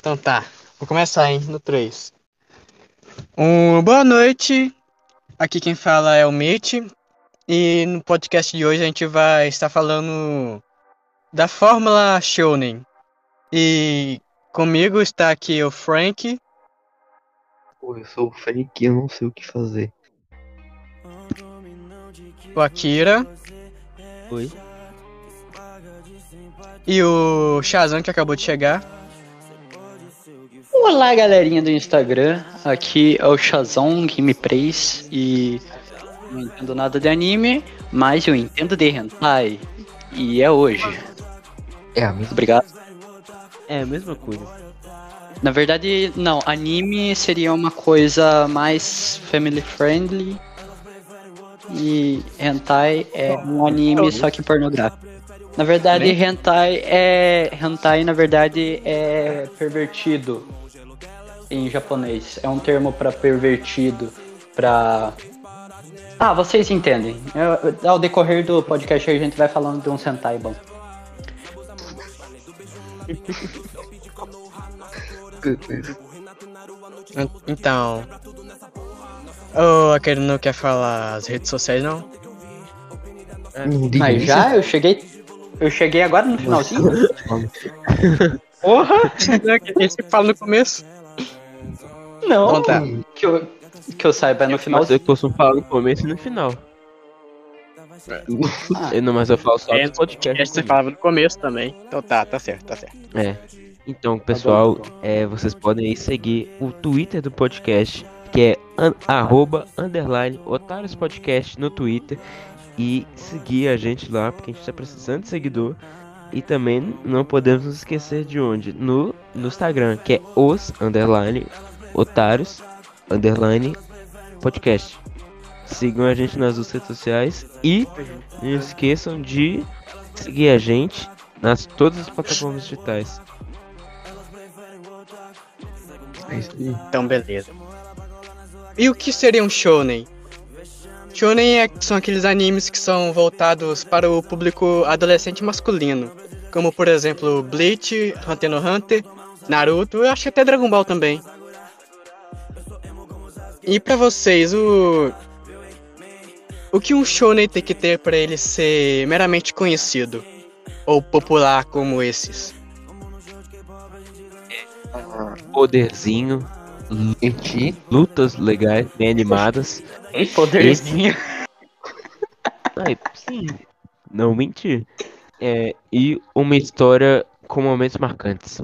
Então tá, vou começar, hein, no 3. Um, boa noite, aqui quem fala é o Mitch, e no podcast de hoje a gente vai estar falando da Fórmula Shonen. E comigo está aqui o Frank. Pô, eu sou o Frank e eu não sei o que fazer. O Akira. Oi? E o Shazam que acabou de chegar. Olá, galerinha do Instagram. Aqui é o Shazam Gameplays e não entendo nada de anime, mas eu entendo de hentai. E é hoje. É a mesma. Obrigado. É a mesma coisa. Na verdade, não. Anime seria uma coisa mais family friendly. E hentai é um anime só que pornográfico. Na verdade, hentai é. Hentai, na verdade, é pervertido em japonês. É um termo pra pervertido, pra. Ah, vocês entendem. Eu- Ao decorrer do podcast a gente vai falando de um hentai bom. Então. O Akira não quer falar as redes sociais, não? Diga Mas já eu cheguei. Eu cheguei agora no finalzinho. Porra! Esse que fala no começo. Não, Então tá. que, eu, que eu saiba é no Mas finalzinho. eu costumo falar no começo e no final. Ah, Eu não, mas eu falo só É, no podcast. Você falava no começo também. Então tá, tá certo, tá certo. É. Então, pessoal, bom, então. é, vocês podem aí seguir o Twitter do podcast, que é an- arroba, underline, Otários Podcast no Twitter. E seguir a gente lá, porque a gente tá precisando de seguidor. E também não podemos nos esquecer de onde? No, no Instagram, que é os, underline, Otários, underline, podcast. Sigam a gente nas redes sociais e não esqueçam de seguir a gente nas todas as plataformas digitais. É. Então, beleza. E o que seria um shonen? Shonen é- são aqueles animes que são voltados para o público adolescente masculino, como por exemplo Bleach, Hunter x Hunter, Naruto, eu acho que até Dragon Ball também. E pra vocês, o o que um shonen tem que ter para ele ser meramente conhecido ou popular como esses? Poderzinho, Eti, lutas legais, bem animadas. Tem poderzinho. Ai, sim, não mentir. É, e uma história com momentos marcantes.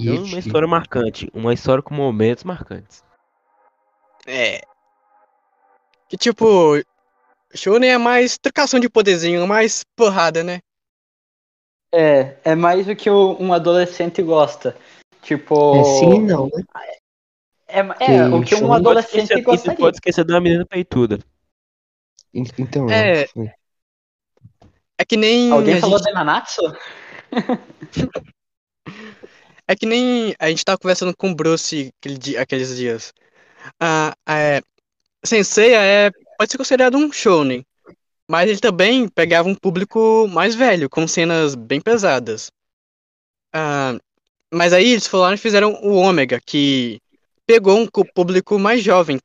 Não uma história marcante, uma história com momentos marcantes. É. Que tipo, Shonen é mais trocação de poderzinho, mais porrada, né? É, é mais o que o- um adolescente gosta. Tipo. É sim e não, né? É, é, o que um adolescente esquecer, gostaria. pode esquecer da menina peituda. En- Então, É. é. É que nem. Alguém falou gente- de Nanatsu? É que nem a gente tava conversando com o Bruce aquele dia- aqueles dias. Ah, é, Senseiya é, pode ser considerado um shonen, mas ele também pegava um público mais velho, com cenas bem pesadas. Ah, mas aí eles falaram e fizeram o Ômega, que pegou um público mais jovem,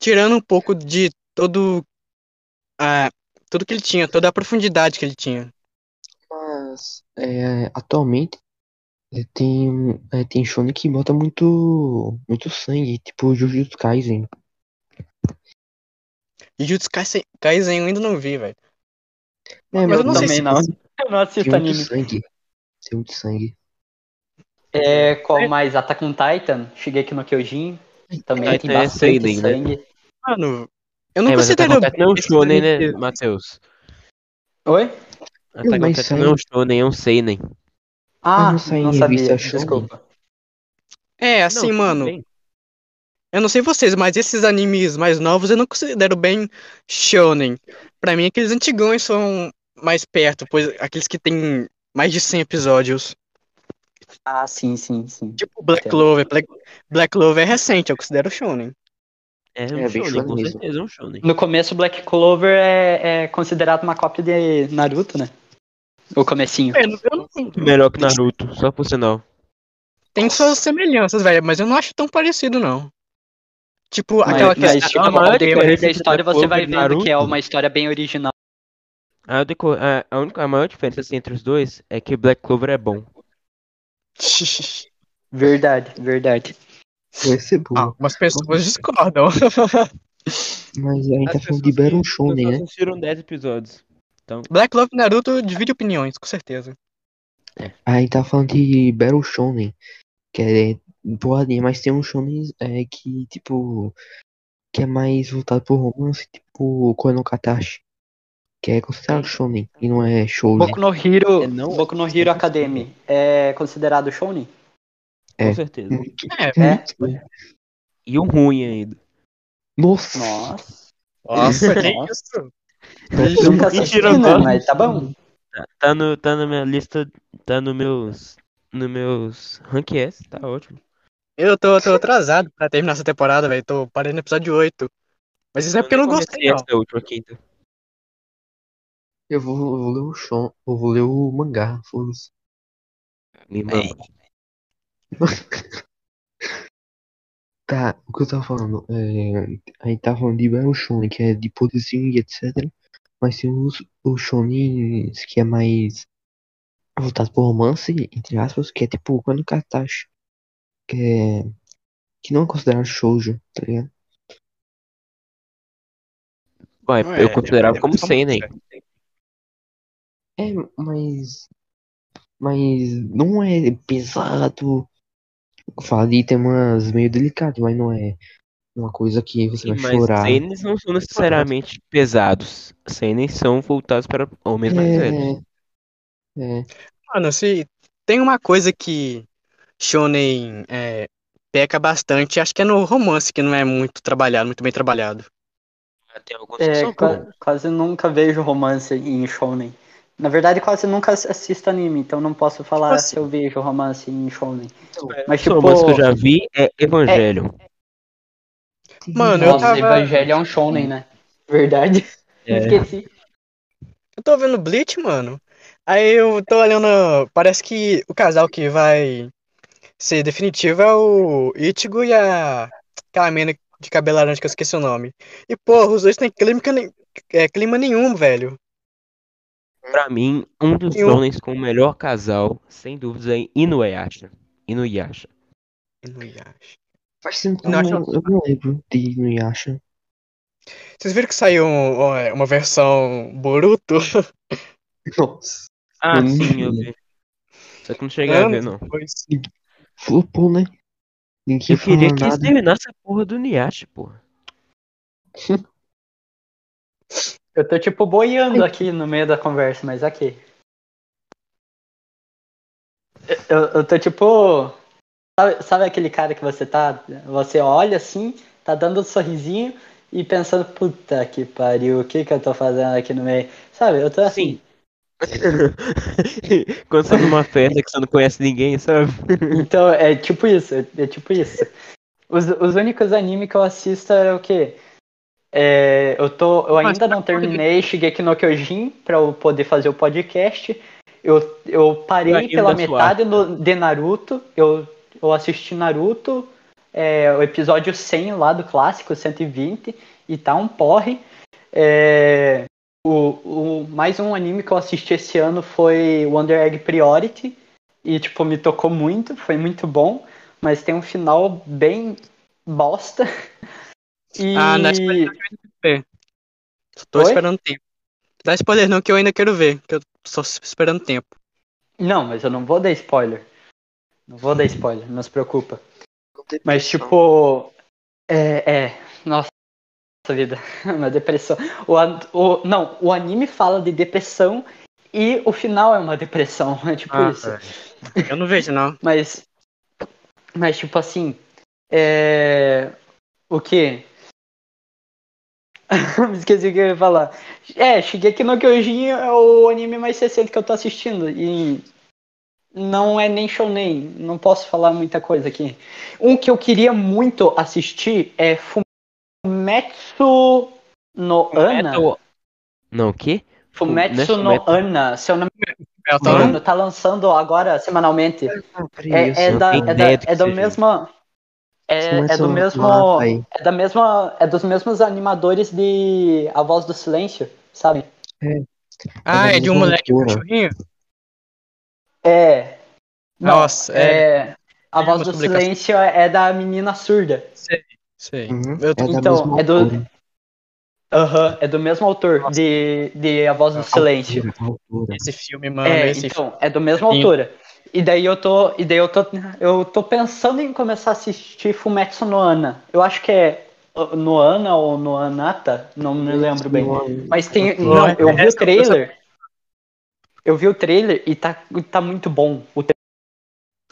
tirando um pouco de todo, ah, tudo que ele tinha, toda a profundidade que ele tinha. Mas é, atualmente tem, é, tem shonen que bota muito, muito sangue, tipo Jujutsu Kaisen. Jujutsu Kaisen, Kaisen eu ainda não vi, velho. É, Mas eu não sei Também se- não. Eu não tem assisto muito anime. sangue. Tem muito sangue. É, qual mais? Attack on Titan, Shigeki no Kyojin. Também tem Titan é bastante né? sangue. Mano, eu não é, mas Attack on considero. Titan não é um shonen, né, Matheus? Oi? Attack on mas Titan não é um shonen, é um seinen. Ah, não não sabia. Desculpa. É, assim, Não, mano, bem. eu não sei vocês, mas esses animes mais novos eu não considero bem shonen. Pra mim, aqueles antigões são mais perto, pois aqueles que têm mais de 100 episódios. Ah, sim, sim, sim. Tipo Black. Clover. Black, Black Clover é recente, eu considero shonen. É um É, shonen, shonen com certeza é um shonen. No começo, Black Clover é, é considerado uma cópia de Naruto, né? O comecinho. É, eu não- Melhor que Naruto, só por sinal. Tem suas semelhanças, velho, mas eu não acho tão parecido, não. Tipo, Mas, aquela mas questão. tipo, decorrer diferença da história você vai vendo que é uma história bem original. A, a, a única, a maior diferença assim, entre os dois é que Black Clover é bom. Verdade, verdade. Vai ser boa. Algumas pessoas discordam. Mas a gente tá As falando de que- Shonen, né? assistiram 10 episódios. Então, Black Love e Naruto divide opiniões, com certeza. A gente tá falando de Battle Shonen, que é porradinha, mas tem um shonen é, que, tipo, que é mais voltado pro romance, tipo Kono Katashi, que é considerado shonen e não é shoujo. Boku no Hero, É, não- Boku no Hero Academy é considerado shounen? É. com certeza. É, É. E um ruim ainda. Nossa! Nossa. Nossa, que Nossa. isso? Nunca assisti, né? não. Mas tá bom. Tá, tá no, tá na minha lista, tá no meus, no meus rank S, tá ótimo. Eu tô, tô atrasado pra terminar essa temporada, velho. Tô parando no episódio 8. Mas isso é porque eu não gostei, comecei não. essa última quinta. Eu vou, eu vou ler o shon, eu vou ler o mangá, foda-se. Me manda. Tá, o que eu tava falando, é, a gente tá falando de Shonen, que é de poderzinho e etc. Mas tem os, os shonen que é mais voltado pro romance, entre aspas, que é tipo Kono Katashi, que é que não é considerado shoujo, tá ligado? Ué, Não eu é, considerava é como seinen. música. É, mas mas não é pesado. Fala de temas meio delicados, mas não é uma coisa que você Sim, vai mas chorar. seinens não são necessariamente pesados. Seinens são voltados para homens mais velhos. É, é, Mano, se tem uma coisa que Shonen é, peca bastante, acho que é no romance, que não é muito trabalhado, muito bem trabalhado. Tem alguns que É, são qua- bons. quase nunca vejo romance em shounen. Na verdade, quase nunca ass- assisto anime, então não posso falar assim? se eu vejo romance em shounen. Mas Mas, o tipo, romance que eu já vi é Evangelho. Mano, eu Nossa, tava- Evangelho é um shounen, né? Verdade. É. Esqueci. Eu tô vendo Bleach, mano. Aí eu tô olhando. Parece que o casal que vai ser definitivo é o Ichigo e a. Aquela mina de cabelo laranja que eu esqueci o nome. E, porra, os dois têm clima, é, clima nenhum, velho. Pra mim, um dos shonens com o melhor casal, sem dúvida, é Inuyasha. Inuyasha. Inuyasha. Faz tempo que eu Não, eu não lembro de Inuyasha. Vocês viram que saiu um- uma versão Boruto? Nossa. Ah, sim, eu vi. Só que não cheguei a ver, não. depois. Flopou, né? Ninguém Eu queria que eles nada. terminassem a porra do Inuyasha, porra. Eu tô tipo boiando aqui no meio da conversa, mas aqui. Eu, eu tô tipo. Sabe, sabe aquele cara que você tá. Você olha assim, tá dando um sorrisinho e pensando, puta que pariu, o que que eu tô fazendo aqui no meio? Sabe, eu tô assim. Quando você tá numa festa que você não conhece ninguém, sabe? Então, é tipo isso, é, é tipo isso. Os, os únicos animes que eu assisto é o quê? É, eu, tô, eu ainda não terminei Shigeki no Kyojin pra eu poder fazer o podcast. Eu, eu parei Anime pela metade no- de Naruto. Eu, eu assisti Naruto, é, o episódio 100 lá do clássico, 120, e tá um porre. É, o, o, mais um anime que eu assisti esse ano foi Wonder Egg Priority. E, tipo, me tocou muito, foi muito bom. Mas tem um final bem bosta. E... Ah, não é spoiler, Tô Oi? esperando tempo. Dá spoiler não, que eu ainda quero ver, que eu tô esperando tempo. Não, mas eu não vou dar spoiler. Não vou dar spoiler, não se preocupa. Mas, tipo. É. é nossa vida. Uma depressão. O, an- o, não, o anime fala de depressão e o final é uma depressão. É tipo Ah, isso. Eu não vejo, não. Mas. Mas, tipo assim. É. O que? Me esqueci o que eu ia falar. É, Shigeki no Kyojin é o anime mais recente que eu tô assistindo. E. Não é nem shounen. Não posso falar muita coisa aqui. Um que eu queria muito assistir é Fumetsu no Ana. Não, o quê? Fumetsu Fumetsu no. Ana. Seu nome É, tá Mano, tá lançando agora semanalmente. Peraí, É, eu é sei. da, é da, é da mesma. É, é do mesmo. aí. É da mesma. É dos mesmos animadores de A Voz do Silêncio, sabe? Ah, é de um moleque cachorrinho? É. Não, Nossa, é. A Tem Voz do. Silêncio é da menina surda. Sei. Uhum, Eu tô- é Então, é do- autora. Aham, é do mesmo autor de, de A Voz do Silêncio. Autora. Esse filme, mano, É, esse então, é do mesmo Sim. autora. E daí eu tô. E daí eu tô. Eu tô pensando em começar a assistir Fumetsu no Ana. Eu acho que é uh, no Ana ou no Anata, não me lembro bem. Mas tem. Não, eu vi o trailer. Eu vi o trailer e tá, tá muito bom o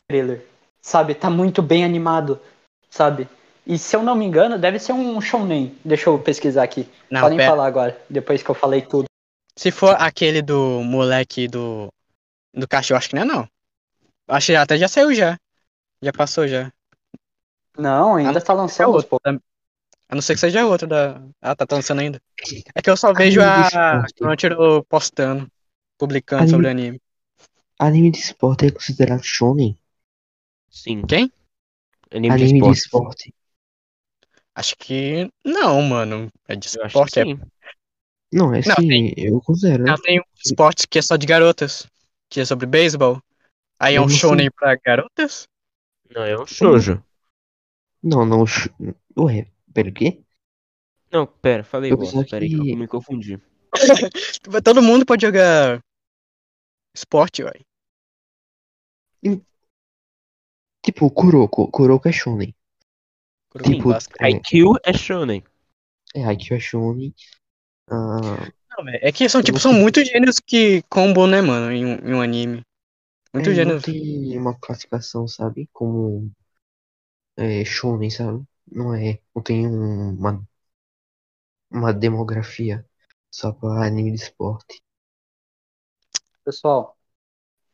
trailer. Sabe? Tá muito bem animado. Sabe? E se eu não me engano, deve ser um shounen. Deixa eu pesquisar aqui. Não, Podem pera. falar agora, depois que eu falei tudo. Se for aquele do moleque do. Do cachorro, acho que não é não. Acho que até já saiu já. Já passou já. Não, ainda não tá seja lançando aos outro. poucos. da- A não ser que seja outro da. Ah, tá, tá lançando ainda. É que eu só vejo de a esporte. Crunchyroll postando, publicando Anime- sobre anime. Anime de esporte é considerado shonen? Sim. Quem? Anime, Anime de de esporte. esporte. Acho que não, mano. É de Eu esporte. É... Não, é Não, sim, eu considero. Ah, tem um esporte que é só de garotas, que é sobre beisebol. Aí é um assim? shonen pra garotas? Não, é um shoujo. Não, não. sh- Ué, pera, o quê? Não, pera, falei Eu bosta. Pera aí que eu que- me confundi. Todo mundo pode jogar esporte, uai. Tipo, Kuroko. Kuroko é shonen. Tipo, Basquete. é, IQ é shonen. é Haikyuu é shonen. Ah, Não, é que são, tipo, são muitos gêneros que combam, né, mano, em um, em um anime. Muitos é, não gêneros. tem uma classificação, sabe? Como é, shonen, sabe? Não é. Não tem um- uma, uma demografia só pra anime de esporte. Pessoal,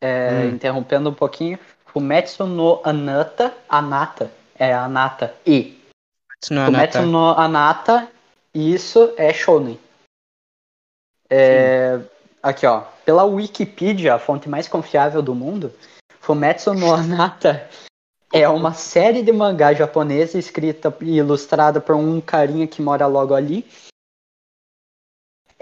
é, Hum. interrompendo um pouquinho, Fumetsu no Anata, Anata, é Anata, e é Fumetsu nada. no Anata, isso é Shonen. É, aqui ó, pela Wikipedia, a fonte mais confiável do mundo, Fumetsu no Anata é uma série de mangá japonesa escrita e ilustrada por um carinha que mora logo ali.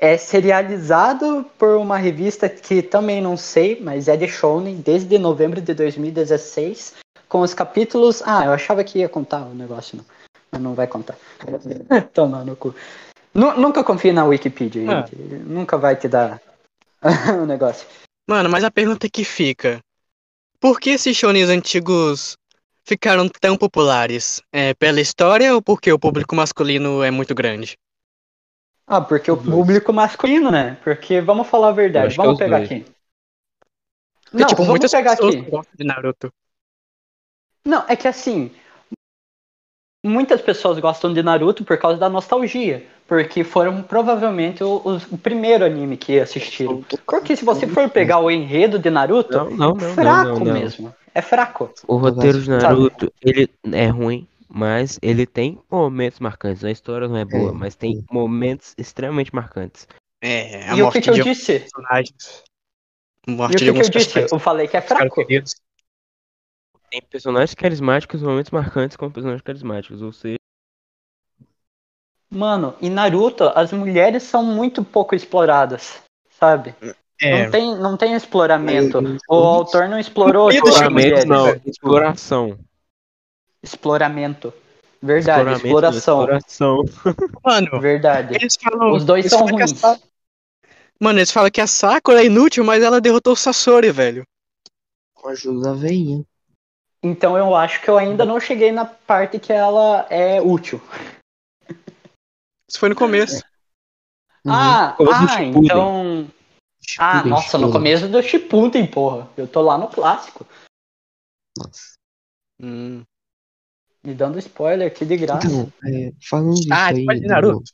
É serializado por uma revista que também não sei, mas é de Shonen desde novembro de 2016, com os capítulos. Ah, eu achava que ia contar o negócio, não. Mas não vai contar. Toma no cu. Nu- nunca confie na Wikipedia, Ah. gente. Nunca vai te dar o negócio. Mano, mas a pergunta que fica: Por que esses shonens antigos ficaram tão populares? É pela história ou porque o público masculino é muito grande? Ah, porque o público masculino, né? Porque vamos falar a verdade. é Vamos os pegar dois. aqui. Porque, Não, tipo, vamos muitas pegar pessoas aqui. gostam de Naruto. Não, é que assim. Muitas pessoas gostam de Naruto por causa da nostalgia. Porque foram provavelmente o, os- o primeiro anime que assistiram. Porque se você for pegar o enredo de Naruto, Não, não, é não, fraco não, não, não. mesmo. É fraco. O roteiro de Sabe? Naruto, ele é ruim, mas ele tem momentos marcantes. A história não é boa, É, mas tem momentos extremamente marcantes. É, a e o morte que, que eu de disse? personagens. E o Morte que, de que eu disse? Eu falei que é fraco. Tem personagens carismáticos e momentos marcantes com personagens carismáticos. Ou seja, Mano, em Naruto, as mulheres são muito pouco exploradas, sabe? É, Não, tem, não tem exploramento. Aí, O autor não explorou exploramento não, exploração. Exploramento. Verdade, exploração. exploração. mano, Verdade. eles falam. Os dois eles são a ruins. Sa- Mano, eles falam que a Sakura é inútil, mas ela derrotou o Sasori, velho. Com a ajuda da veinha. Então eu acho que eu ainda não cheguei na parte que ela é útil. Isso foi no começo. Uhum. Ah, ah, Shippuden. então. Ah, Shippuden, nossa, no começo do Shippuden, porra. Eu tô lá no clássico. Nossa. Hum. Me dando spoiler aqui de graça. Então, é, falando disso Ah, aí. depois de Naruto.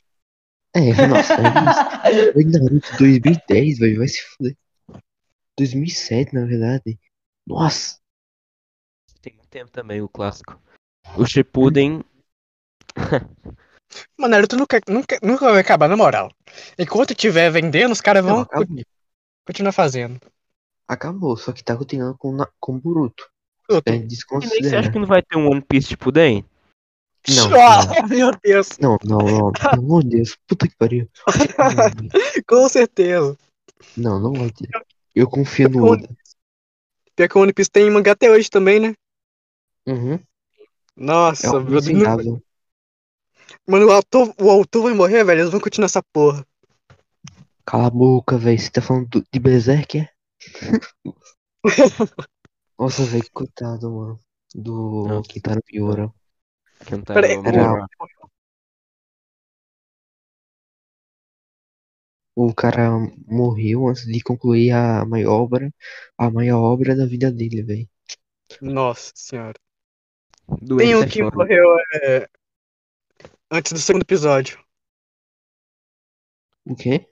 É, nossa, é isso. Foi Naruto 2010, velho, vai se fuder. 2007, na verdade. Nossa, Tem muito tempo também o clássico. O Shippuden, Mano, Naruto nunca, nunca, nunca vai acabar, na moral. Enquanto tiver vendendo, os caras vão continuar fazendo. Acabou, só que tá continuando com, com Boruto. É E nem você acha que não vai ter um One Piece tipo Den? Não, Ah, meu Deus, não, não, não, pelo amor de Deus, puta que pariu. com certeza. Não, não vai ter. Eu confio no Oda. Pior que o One Piece tem mangá até hoje também, né? Uhum. Nossa, É um meu. Mano, o autor, o autor vai morrer, velho. Eles vão continuar essa porra. Cala a boca, velho. Você tá falando do- de Berserk, é? Nossa, velho, coitado, mano. Do Nossa. Kintaro Miura. Que não tá Peraí, Era- O cara morreu antes de concluir a maior obra, a maior obra da vida dele, velho. Nossa senhora. Doença Tem um que morreu é, antes do segundo episódio. O quê?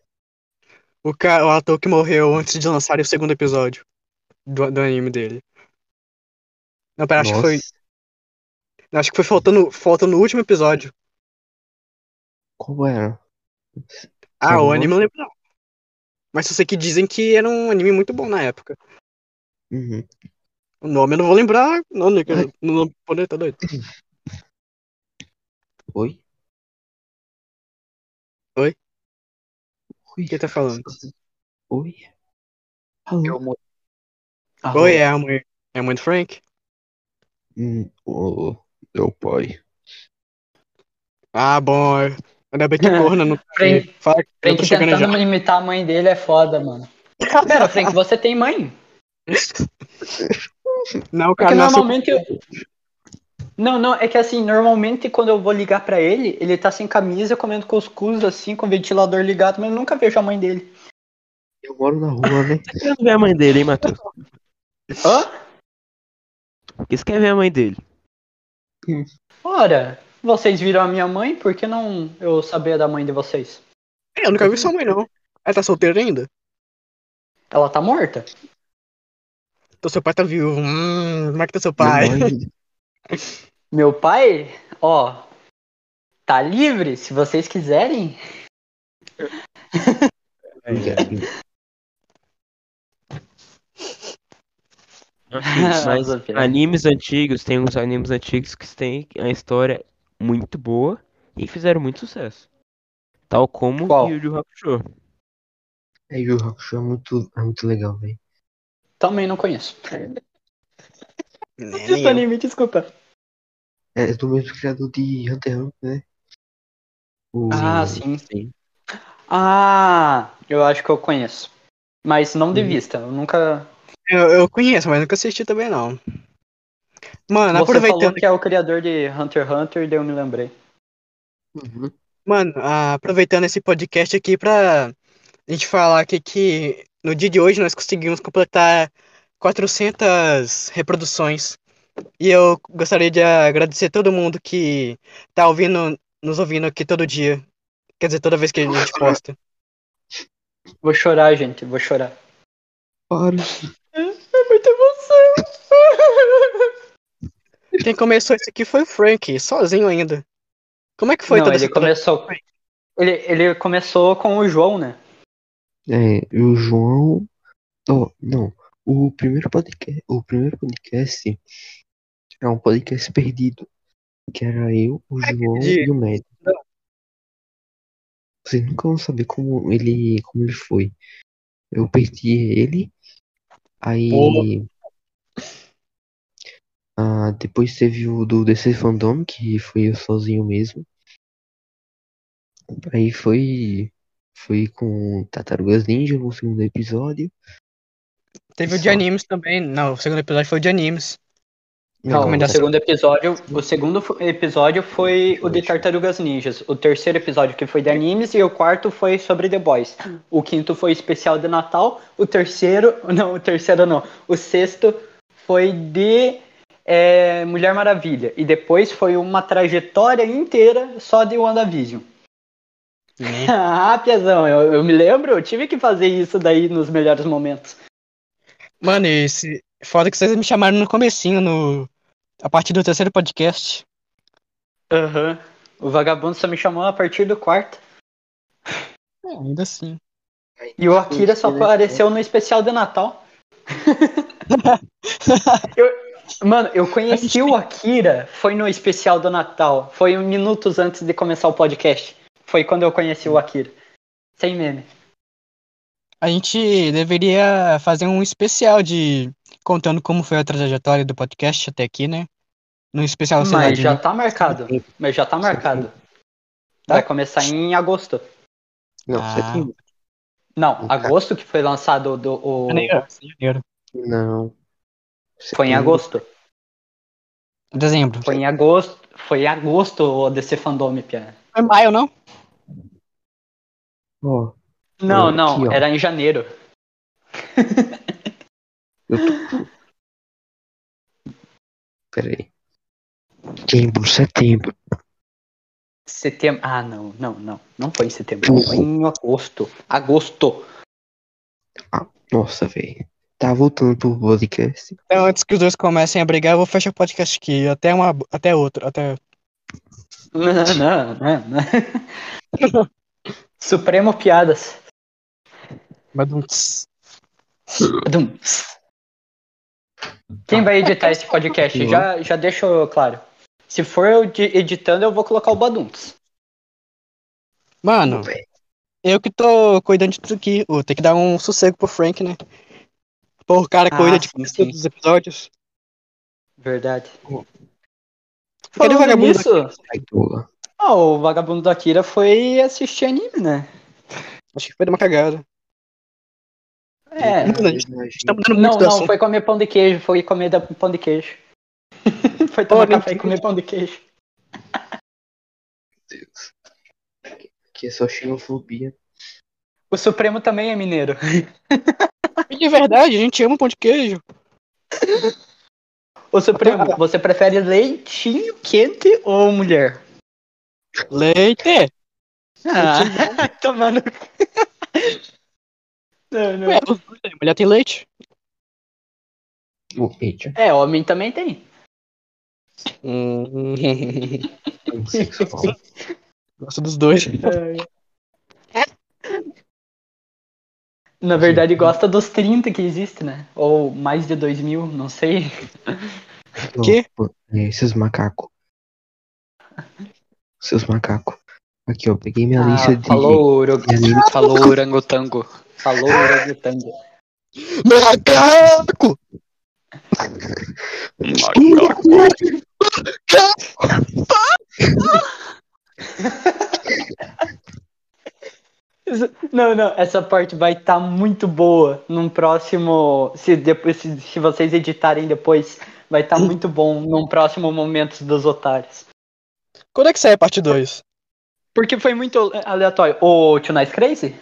O, ca... o ator que morreu antes de lançar o segundo episódio do, do anime dele. Não, pera, acho que foi. Nossa, Acho que foi faltando, faltando no último episódio. qual era? Ah, o anime eu não lembro não. Mas eu sei que dizem que era um anime muito bom na época. Uhum. O nome eu não vou lembrar. Não, né, não não poder, tá doido. Oi? Oi? Oi? Quem tá falando? Oi? Alô? Ah, Oi, é a mãe. É a mãe do Frank? Hum, ô, meu pai. Ah, bom. é. Ainda bem que corna não Frank- Fala que eu tô Frank chegando já. tentando imitar a mãe dele é foda, mano. Pera, Frank, você tem mãe? Não, o Porque cara nasceu. normalmente eu... Não, não, é que assim, normalmente quando eu vou ligar pra ele, ele tá sem camisa, comendo cuscuz assim, com o ventilador ligado, mas eu nunca vejo a mãe dele. Eu moro na rua, né? Você quer ver a mãe dele, hein, Matheus? Hã? Você quer ver a mãe dele? Ora, vocês viram a minha mãe, por que não eu saber da mãe de vocês? É, eu nunca vi sua mãe, não. Ela tá solteira ainda? Ela tá morta? Então seu pai tá vivo. Hum, como é que tá seu Meu pai? pai- Meu pai, ó, tá livre, se vocês quiserem. mas animes antigos, tem uns animes antigos que têm a história muito boa e fizeram muito sucesso. Tal como Qual? Yu Yu Hakusho. É, Yu Yu Hakusho é muito, é muito legal, velho. Também não conheço. Assista eu. anime, desculpa. É do mesmo criador de Hunter x Hunter, né? O... Ah, sim. Sim. Ah, eu acho que eu conheço. Mas não de Uhum. vista, eu nunca. Eu, eu conheço, mas nunca assisti também, não. Mano, Você aproveitando. falou que é o criador de Hunter x Hunter, daí eu me lembrei. Uhum. Mano, ah, aproveitando esse podcast aqui pra a gente falar aqui que no dia de hoje nós conseguimos completar 400 reproduções. E eu gostaria de agradecer todo mundo que tá ouvindo, nos ouvindo aqui todo dia. Quer dizer, toda vez que a gente posta. Vou chorar, gente, vou chorar. Para. Quem começou isso aqui foi o Frank, sozinho ainda. Como é que foi não, toda ele essa começou. Ele, ele começou com o João, né? É, e o João. Oh, não. O primeiro podcast. O primeiro podcast é um podcast perdido. Que era eu, o João de- e o Médio. Vocês nunca vão saber como ele, como ele foi. Eu perdi ele. Aí. Ah, depois teve o do DC Fandom, que foi eu sozinho mesmo. Aí foi. Foi com Tartarugas Ninja no segundo episódio. Teve o de Só. animes também. Não, o segundo episódio foi o de animes. Não, o segundo episódio, o segundo episódio foi o de Tartarugas Ninjas. O terceiro episódio que foi de animes e o quarto foi sobre The Boys. O quinto foi especial de Natal. O terceiro, não, o terceiro não. O sexto foi de é, Mulher Maravilha. E depois foi uma trajetória inteira só de WandaVision. Né? ah, Piazão, eu, eu me lembro, eu tive que fazer isso daí nos melhores momentos. Mano, esse. Foda que vocês me chamaram no comecinho, no. A partir do terceiro podcast. Aham. O vagabundo só me chamou a partir do quarto. É, ainda assim. E o Akira só apareceu no especial de Natal. Mano, eu conheci o Akira, foi no especial do Natal. Foi minutos antes de começar o podcast. Foi quando eu conheci o Akira. Sem meme. A gente deveria fazer um especial de contando como foi a trajetória do podcast até aqui, né? No especial, Mas de- já tá marcado. Mas já tá marcado. Vai começar em agosto. Não, Ah. setembro. Não, agosto que foi lançado do, o... janeiro. janeiro. Não. Foi em agosto. Dezembro. Foi em agosto. Foi em agosto o DC Fandom, Pia. Foi maio, não? Ó, Não, Aqui, não, ó. era em janeiro. eu tô. Pera aí. Setembro, setembro. Setembro. Ah, não, não, não. Não foi em setembro. Foi em agosto. Agosto. Nossa, velho. Tá voltando pro podcast. Então, antes que os dois comecem a brigar, eu vou fechar o podcast aqui. Até, uma, até outro. Até... Não, não, não, não. Supremo Piadas. Badum-ts. Dum. Quem vai editar esse podcast? Já, já deixo claro. Se for eu editando, eu vou colocar o Baduntos. Mano, eu que tô cuidando de tudo aqui. Ô, tem que dar um sossego pro Frank, né? O cara Ah, cuida de sim, todos os episódios. Verdade. Cadê o vagabundo nisso, tola. ah, o vagabundo da Kira foi assistir anime, né? Acho que foi uma cagada. É. Mano, a gente tá muito Não, não, assunto. foi comer pão de queijo, foi comer da- pão de queijo. foi tomar nem café e comer pão de queijo. Deus. Aqui é só xenofobia. O Supremo também é mineiro. De verdade, a gente ama pão de queijo. O Supremo, você prefere leitinho quente ou mulher? Leite! Ah, tomando. Não, não. Ué, mulher tem leite. Eita. É, homem também tem. Hum, gosto dos dois. Na verdade, gosta dos 30 que existe, né? Ou mais de 2 mil, não sei. Quê? Pô, é, seus macacos. Seus macacos. Aqui, ó. Peguei minha lista de. Ah, falou, lista- falou orangotango. Falou orangotango. Macaco! Não, não, essa parte vai estar muito boa num próximo. Se, depois, se, se vocês editarem depois, vai estar muito bom num próximo momento dos otários. Quando é que sai a parte 2? Porque foi muito aleatório. O Too Nice Crazy?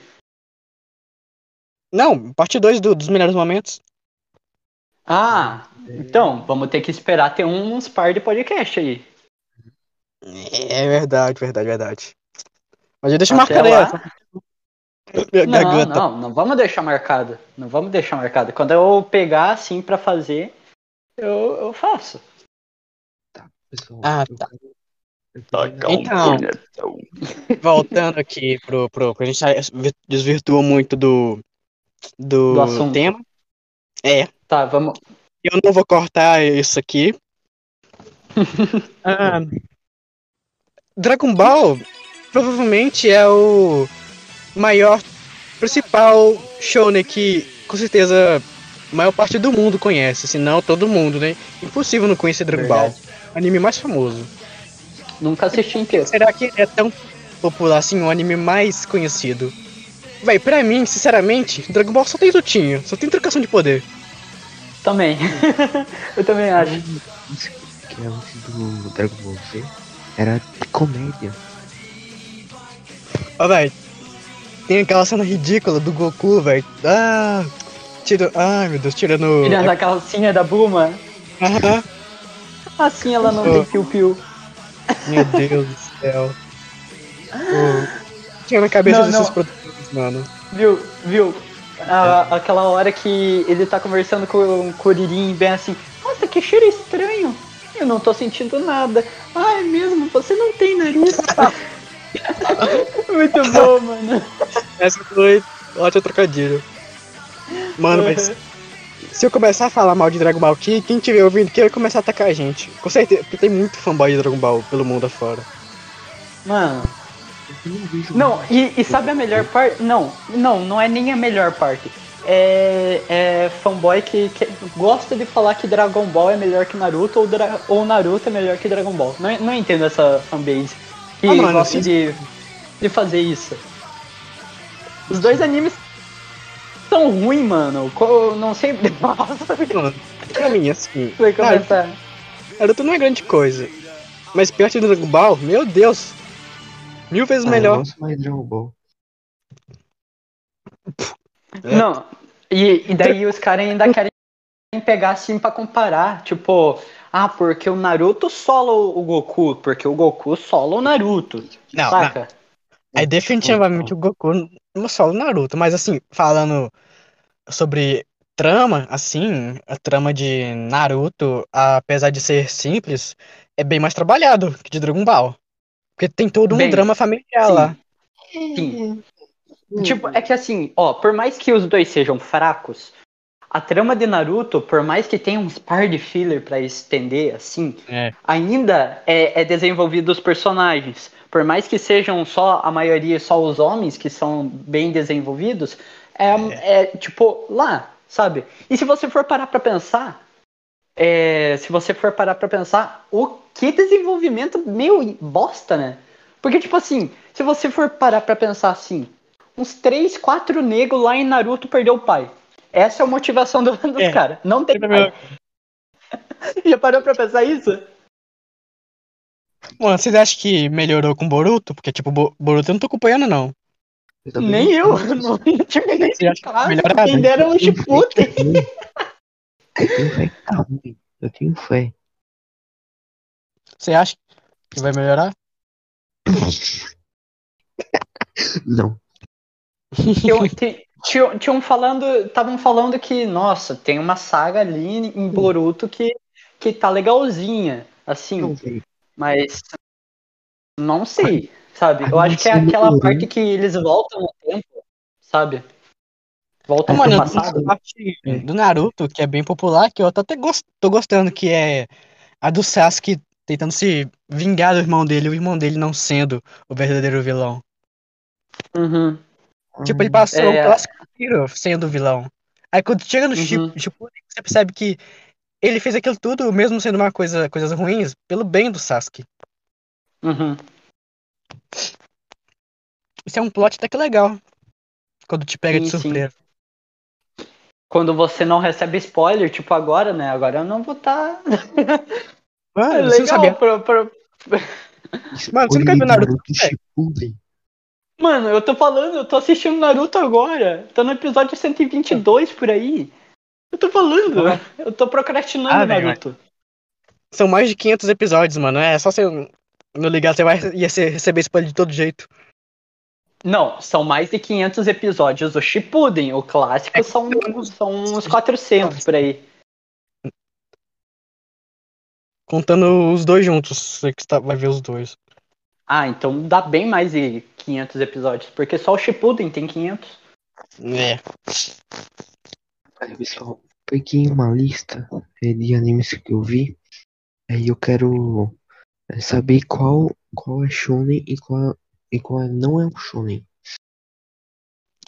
Não, parte 2 do- dos melhores momentos. Ah, então, vamos ter que esperar ter uns par de podcast aí. É verdade, verdade, verdade. Mas já deixa aí, lá. Minha Não, garganta. não, não vamos deixar marcado. Não vamos deixar marcado. Quando eu pegar assim pra fazer, eu, eu faço. Pessoal, Ah, tá. quero- Então, voltando aqui pro, pro. A gente desvirtuou muito do. Do, Do assunto. tema. É. Tá, vamos. Eu não vou cortar isso aqui. Ah, Dragon Ball provavelmente é o maior, principal shonen que com certeza a maior parte do mundo conhece, se não todo mundo, né? Impossível não conhecer Dragon Verdade. Ball. Anime mais famoso. Nunca assisti inteiro. Será que é tão popular assim, o anime mais conhecido? Véi, pra mim, sinceramente, Dragon Ball só tem lutinha, só tem trocação de poder. Também. eu também acho. Que antes do Dragon Ball Z era de comédia. Ó, véi, tem aquela cena ridícula do Goku, véi. Ah, tira. Ai, meu Deus, tirando. Tirando a calcinha da Buma. Aham, Assim ela não Oh. tem piu-piu. meu Deus do céu. Ô, Tinha na cabeça Não, desses não. produtores, mano. Viu? Viu? A- aquela hora que ele tá conversando com o Kuririn bem assim, nossa, que cheiro estranho. Eu não tô sentindo nada. Ah, é mesmo? Você não tem nariz. Muito bom, mano. Essa foi ótimo trocadilho. Mano, mas Se eu começar a falar mal de Dragon Ball aqui, quem estiver ouvindo aqui vai começar a atacar a gente. Com certeza, porque tem muito fanboy de Dragon Ball pelo mundo afora. Mano, Eu não vejo não, muito. e, e sabe a melhor parte? Não, não, não é nem a melhor parte. É, é fanboy que, que gosta de falar que Dragon Ball é melhor que Naruto ou, Dra- ou Naruto é melhor que Dragon Ball. Não, não entendo essa fanbase que Ah, mano, gosta assim- de, de fazer isso. Os dois animes são ruins, mano. Co- Não sei. Nossa, Mano, pra mim, assim, vai começar. Naruto não é grande coisa. Mas perto do Dragon Ball, meu Deus! Mil vezes Ah, melhor. Mais de Dragon Ball. É. Não, e, e daí os caras ainda querem pegar assim pra comparar. Tipo, ah, porque o Naruto sola o Goku, porque o Goku sola o Naruto. Não, saca? É definitivamente o Goku no solo Naruto, mas assim, falando sobre trama, assim, a trama de Naruto, apesar de ser simples, é bem mais trabalhado que de Dragon Ball. Porque tem todo um Bem, drama familiar sim. lá. Sim. Tipo, é que assim, ó, por mais que os dois sejam fracos, a trama de Naruto, por mais que tenha uns par de filler pra estender, assim, É. ainda é, é desenvolvido os personagens. Por mais que sejam só, a maioria, só os homens que são bem desenvolvidos, é, é tipo, lá, sabe? E se você for parar pra pensar, é, se você for parar pra pensar, o que desenvolvimento meio bosta, né? Porque, tipo assim, se você for parar pra pensar assim, uns 3, 4 negros lá em Naruto perdeu o pai. Essa é a motivação do- dos É. caras. Não tem pai. Já parou pra pensar isso? Mano, vocês acham que melhorou com Boruto? Porque, tipo, Bo- Boruto eu não tô acompanhando, não. Eu Nem eu. não Não tinha nem claro. Quem dera um Shippuden. Eu tenho fé que tá ruim. Eu tenho fé. Você acha que vai melhorar? Não. Tinham- ti- Tinham tinham falando, estavam falando que, nossa, tem uma saga ali em Boruto que, que tá legalzinha, assim. Mas não sei, sabe? Eu acho que é aquela melhorou. parte que eles voltam no tempo, sabe? Voltam Mano, pro eu passado. do Naruto, que é bem popular, que eu até gost- tô gostando, que é a do Sasuke tentando se vingar do irmão dele, o irmão dele não sendo o verdadeiro vilão. Uhum. Tipo, ele passou É. o clássico inteiro sendo o vilão. Aí quando chega no Uhum. Ship- Shippuden, você percebe que ele fez aquilo tudo, mesmo sendo uma coisa, coisas ruins, pelo bem do Sasuke. Uhum. Isso é um plot até que legal. Quando te pega de Sim, sim. surpresa. Quando você não recebe spoiler, tipo agora, né? Agora eu não vou estar. Mano, É você não sabia. legal pra, pra- Mano, você nunca viu Naruto? Naruto. Mano, eu tô falando, eu tô assistindo Naruto agora. Tô no episódio 122 por aí. Eu tô falando. Eu tô procrastinando Ah, Naruto. São mais de 500 episódios, mano. É só você não ligar, você vai ia ser- receber spoiler de todo jeito. Não, são mais de 500 episódios. O Shippuden, o clássico, são, são uns 400 por aí. Contando os dois juntos, você que tá- vai ver os dois. Ah, então dá bem mais de 500 episódios. Porque só o Shippuden tem 500. É. Aí, pessoal, peguei uma lista é, de animes que eu vi. Aí eu quero é, saber qual, qual é shonen e qual, e qual não é um shonen.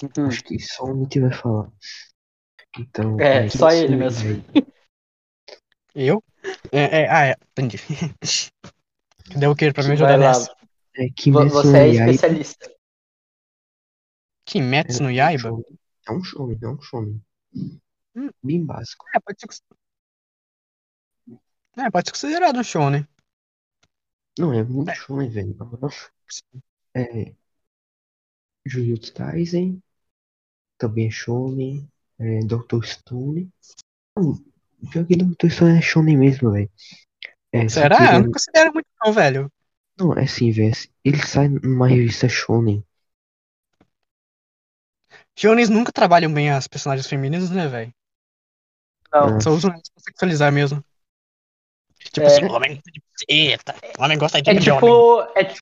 Hum. Acho que só o Mitty vai falar. Então, É, só ele mesmo. Eu? É, é, ah, é, entendi. Deu o que pra me ajudar nessa? É, Kimetsu Você no é Yaiba especialista. Kimetsu no é um Yaiba? É um shonen, é um shonen. Hum. Bem básico. É, pode ser, cons- é, pode ser considerado um show, né? Não, é muito shonen, velho. É. Jujutsu Kaisen. Também é shonen. É, Dr. Stone. Não, pior que Dr. Stone é shonen mesmo, velho. É, só que Será? Eu ele- não considero muito não, velho. Não, é assim, velho. Ele sai numa revista shonen. Shonens nunca trabalham bem as personagens femininas, né, velho? Não. Só usam elas pra sexualizar mesmo. Tipo É. assim, o homem gosta de o homem gosta de É de homem. tipo,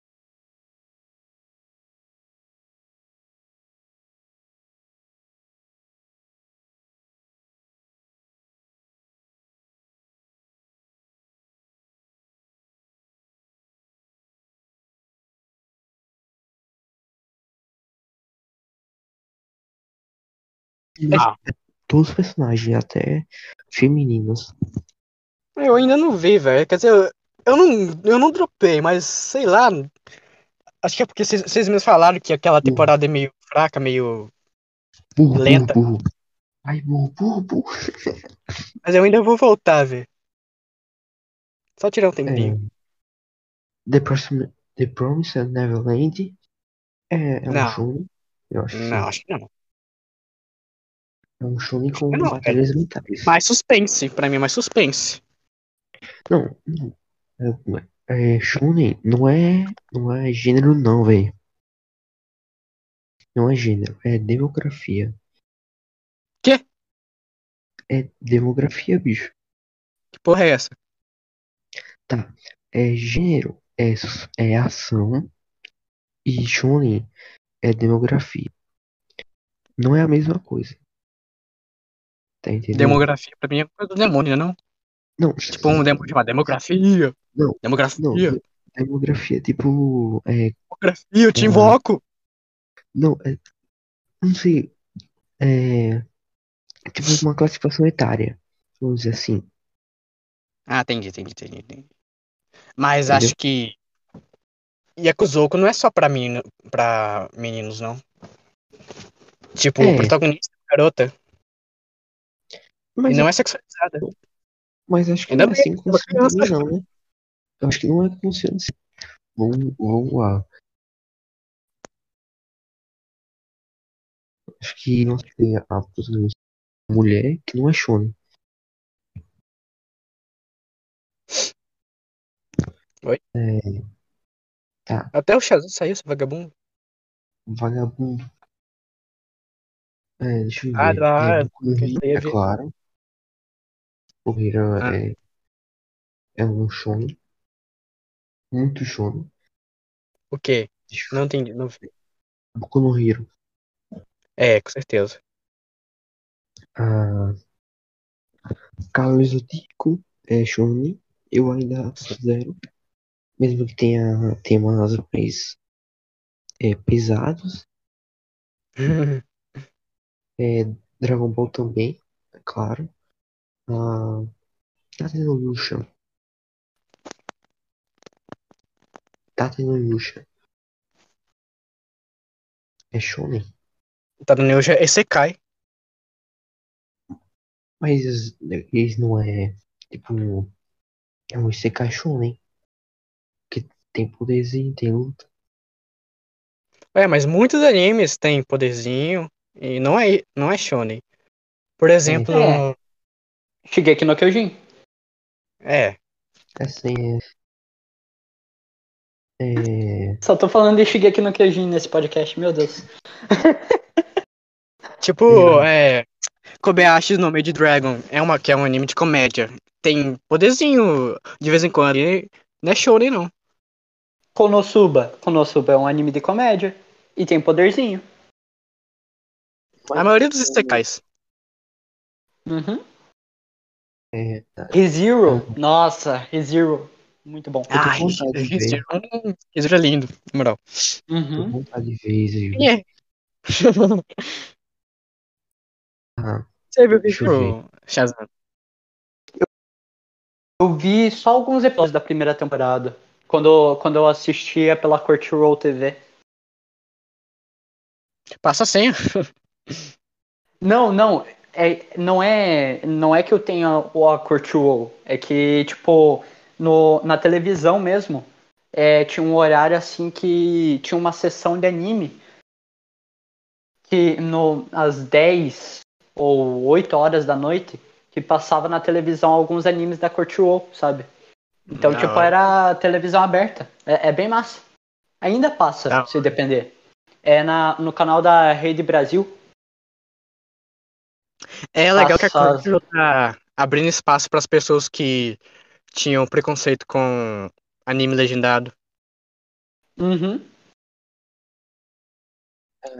Ah, Todos os personagens, até femininos. eu ainda não vi, velho. Quer dizer, eu, eu não, eu não dropei, mas sei lá. Acho que é porque vocês mesmos falaram que aquela temporada é meio fraca, meio. Burro, Lenta. burro, burro. Ai, burro, burro, burro. Mas eu ainda vou voltar, velho. Só tirar um tempinho. É, The, Promise, The Promised Neverland é, é um Não. Eu acho que Não, sim. acho que não. É um shonen com não, batalhas mentais. Mais suspense. Pra mim é mais suspense. Não, não. É, é, shonen não é, não é gênero não, velho. Não é gênero, é demografia. Quê? É demografia, bicho. Que porra é essa? Tá. É gênero, é, é ação e shonen é demografia. Não é a mesma coisa. Tá entendendo? Demografia pra mim é coisa do demônio, né? Não? Não, Tipo um demônio chamado demografia. Não, Demografia. não, de- demografia, tipo, é, Demografia, eu te invoco. não, é, não sei, é, tipo uma classificação etária, vamos dizer assim. Ah, entendi, entendi, entendi. entendi. Mas Entendeu? acho que. Yakuzoku não é só pra, menino, pra meninos, não. Tipo, É. o protagonista é garota. Mas, e não é sexualizada. mas acho que Ainda não é assim criança. não, né? Eu acho que não é assim. Vamos, vamos lá. Acho que não sei a protagonista mulher que não é shonen. Oi? É, tá, Até o Shazam saiu, esse vagabundo. vagabundo. É, deixa eu ver. ah, É, que Hero, eu ia é ver. claro. Hero Ah. é, é um shonen. Muito shonen. O quê? Não entendi. Não... vi. Boku no Hero. É, com certeza. Ah, Cavaleiro Zodíaco é shonen. Eu ainda considero. Mesmo que tenha temas mais é, pesados. É, Dragon Ball também, é claro. Yusha. Tata no Yusha. É shonen. tá no é Sekai. Mas eles não é tipo é um Isekai shonen. Que tem poderzinho, tem luta. É, mas muitos animes têm poderzinho e não é, não é shonen. Por exemplo, É. Shigeki no Kyojin. é. Assim é. É. Só tô falando de Shigeki no Kyojin nesse podcast, meu Deus. Tipo, é. Kobayashi no Made Dragon é uma que é um anime de comédia. Tem poderzinho de vez em quando. E não é shonen, não. Konosuba. Konosuba é um anime de comédia. E tem poderzinho. A maioria dos Isekais. Uhum. É. ReZero. Nossa, ReZero. Muito bom. Tô ver. Rizero hum, é lindo, na moral. Tô Uhum. vontade de ver é? Ah, Você viu o eu Shazam? Eu vi só alguns episódios da primeira temporada. Quando, quando eu assistia pela Crunchyroll TV. Passa a senha. Não, não. É, não é não é que eu tenha o a Crunchyroll. É que, tipo, no, na televisão mesmo, é, tinha um horário assim que tinha uma sessão de anime. Que no, às 10 ou 8 horas da noite, que passava na televisão alguns animes da Crunchyroll, sabe? Então, Da tipo, era televisão aberta. É, é bem massa. Ainda passa, Da se depender. É na, no canal da Rede Brasil. É legal que a tá abrindo espaço para as pessoas que tinham preconceito com anime legendado. Uhum.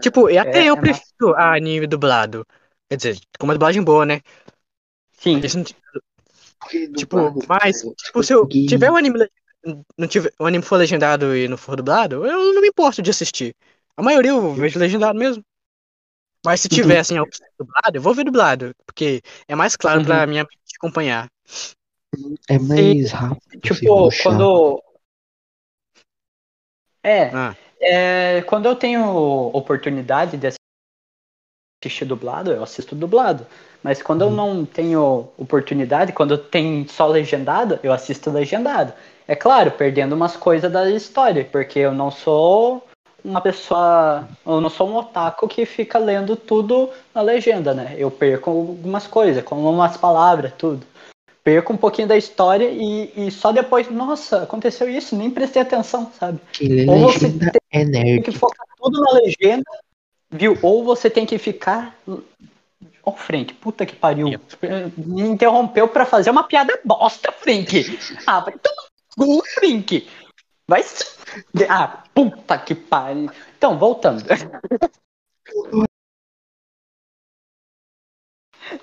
Tipo, e até É- eu é prefiro a anime dublado. Quer dizer, com uma dublagem boa, né? Sim. Isso não- porque tipo, dublado, mas, eu tipo, se eu tiver um anime, não tiver, um anime for legendado e não for dublado, eu não me importo de assistir. A maioria eu vejo legendado mesmo. Mas se Uhum. tivessem a opção dublado, eu vou ver dublado, porque é mais claro Uhum. pra minha mente acompanhar. É mais rápido. você Tipo, quando. É, Ah, é, quando eu tenho oportunidade de assistir dublado, eu assisto dublado. Mas quando eu não tenho oportunidade, quando tem só legendado, eu assisto legendado. É claro, perdendo umas coisas da história, porque eu não sou uma pessoa, eu não sou um otaku que fica lendo tudo na legenda, né? Eu perco algumas coisas, como umas palavras, tudo. Perco um pouquinho da história e, e só depois, nossa, aconteceu isso, nem prestei atenção, sabe? Quem lê Ou você é tem nerd. que focar tudo na legenda, viu? Ou você tem que ficar. Ó, Frank, puta que pariu. Me interrompeu pra fazer uma piada bosta, Frank. Ah, vai tomar cu, Frank. Vai. Ah, puta que pariu. Então, voltando.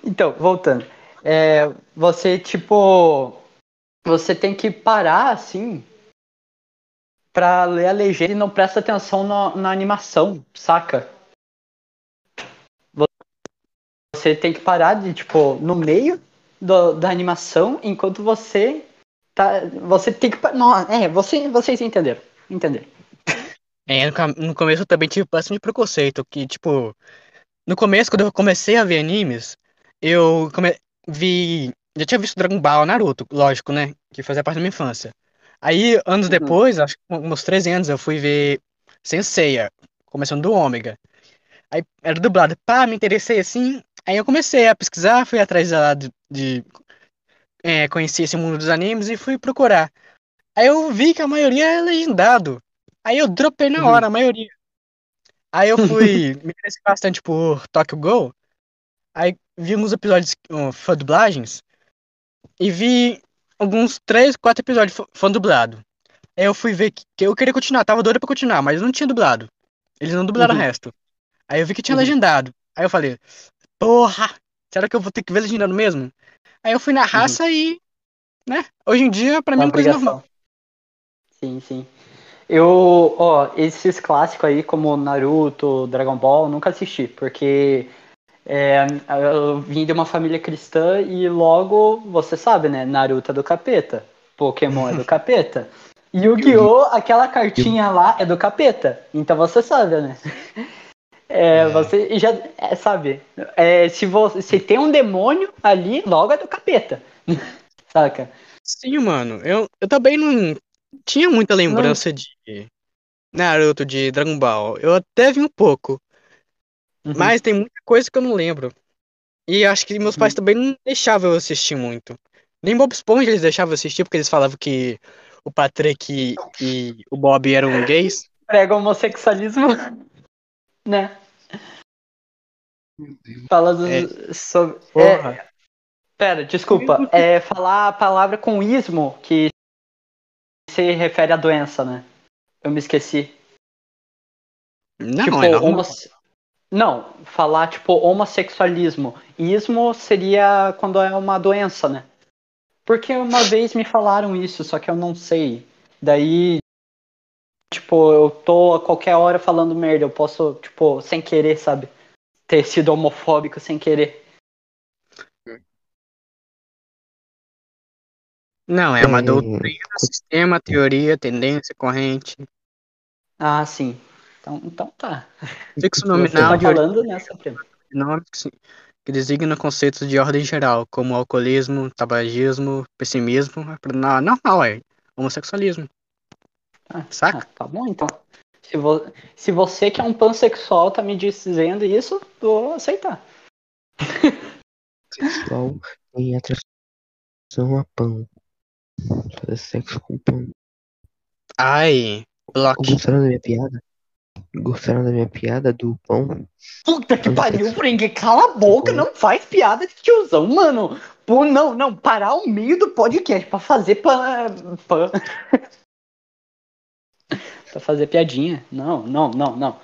Então, voltando. É, você, tipo. Você tem que parar, assim, pra ler a legenda e não presta atenção na, na animação, saca? Você tem que parar de, tipo, no meio do- da animação, enquanto você tá. Você tem que. Não, é, você, vocês entenderam. Entenderam. é, no, no começo eu também tive bastante preconceito, que, tipo, no começo, quando eu comecei a ver animes, eu come- vi. Já tinha visto Dragon Ball, Naruto, lógico, né? Que fazia parte da minha infância. Aí, anos Uhum. depois, acho que uns 13 anos, eu fui ver Senseiya, começando do Ômega. Aí era dublado. Pá, me interessei assim. Aí eu comecei a pesquisar, fui atrás lá de, de é, conhecer esse mundo dos animes e fui procurar. Aí eu vi que a maioria é legendado. Aí eu dropei na Uhum. hora, a maioria. Aí eu fui me interessei bastante por Tokyo Go. Aí vi alguns episódios uh, fã dublagens e vi alguns três, quatro episódios fã- fã dublado. Aí eu fui ver que, que eu queria continuar, tava doido pra continuar, mas não tinha dublado. Eles não dublaram Uhum. o resto. Aí eu vi que tinha Uhum. legendado. Aí eu falei, porra, será que eu vou ter que ver legendado mesmo? Aí eu fui na raça e, né, hoje em dia pra mim é Uma uma coisa normal. Sim, sim. Eu, ó, esses clássicos aí, como Naruto, Dragon Ball, nunca assisti, porque é, eu vim de uma família cristã e logo, você sabe, né? Naruto é do capeta, Pokémon é do capeta. Yu-Gi-Oh! aquela cartinha lá é do capeta. Então você sabe, né? É, É. você já é, sabe. É, se você se tem um demônio ali, logo é do capeta. Saca? Sim, mano, eu, eu também não tinha muita lembrança de Naruto, de Dragon Ball. Eu até vi um pouco, Uhum. mas tem muita coisa que eu não lembro. E acho que meus pais também não deixavam eu assistir muito. Nem Bob Esponja eles deixavam eu assistir porque eles falavam que o Patrick e o Bob eram gays. prega homossexualismo, né? Fala do- É. sobre. Porra. É, pera, desculpa. É falar a palavra com ismo que se refere à doença, né? Eu me esqueci. Não, tipo, é homosse- Não, falar tipo homossexualismo. Ismo seria quando é uma doença, né? Porque uma vez me falaram isso, só que eu não sei. Daí, tipo, eu tô a qualquer hora falando merda. Eu posso, tipo, sem querer, sabe? Ter sido homofóbico sem querer. Não, é uma É, doutrina, sistema, teoria, tendência, corrente. Ah, sim. Então, então tá. Fixo Você nominal tá de falando nessa prima. que, designa conceitos de ordem geral, como alcoolismo, tabagismo, pessimismo. Não, normal, é. Homossexualismo. Ah, Saca? ah, tá bom, então. Se, vo- se você que é um pansexual tá me dizendo isso, vou aceitar. sexual tem atração a pão. Fazer sexo com pão. Ai, bloco. Gostaram da minha piada? Gostaram da minha piada do pão? Puta que pariu, Frank, cala a boca, não faz piada de tiozão, mano. Pô, não, não, parar o meio do podcast pra fazer pan... pan... pra fazer piadinha. Não, não, não, não.